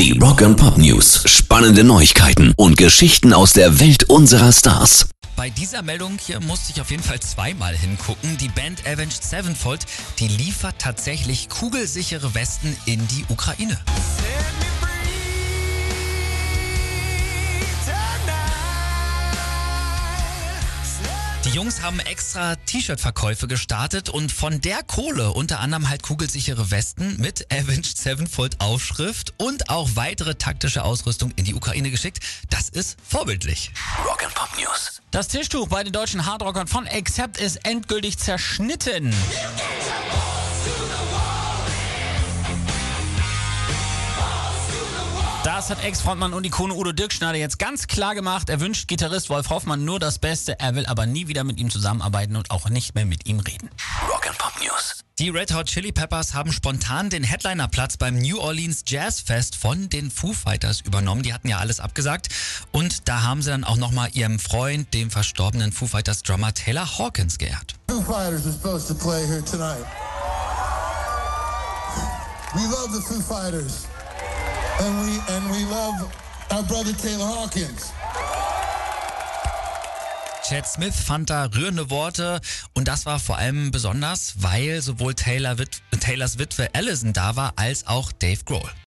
Die Rock and Pop News. Spannende Neuigkeiten und Geschichten aus der Welt unserer Stars. Bei dieser Meldung hier musste ich auf jeden Fall zweimal hingucken. Die Band Avenged Sevenfold, die liefert tatsächlich kugelsichere Westen in die Ukraine. Die Jungs haben extra T-Shirt-Verkäufe gestartet und von der Kohle unter anderem halt kugelsichere Westen mit Avenged Sevenfold Aufschrift und auch weitere taktische Ausrüstung in die Ukraine geschickt. Das ist vorbildlich. Rock and Pop News. Das Tischtuch bei den deutschen Hardrockern von Accept ist endgültig zerschnitten. Das hat Ex-Frontmann und Ikone Udo Dirkschneider jetzt ganz klar gemacht. Er wünscht Gitarrist Wolf Hoffmann nur das Beste. Er will aber nie wieder mit ihm zusammenarbeiten und auch nicht mehr mit ihm reden. Rock and Pop News. Die Red Hot Chili Peppers haben spontan den Headlinerplatz beim New Orleans Jazz Fest von den Foo Fighters übernommen. Die hatten ja alles abgesagt. Und da haben sie dann auch nochmal ihrem Freund, dem verstorbenen Foo Fighters Drummer Taylor Hawkins geehrt. Foo Fighters are supposed to play here tonight. We love the Foo Fighters. And we and we love our brother Taylor Hawkins. Chad Smith fand da rührende Worte und das war vor allem besonders, weil sowohl Taylor Wit Taylors Witwe Allison da war, als auch Dave Grohl.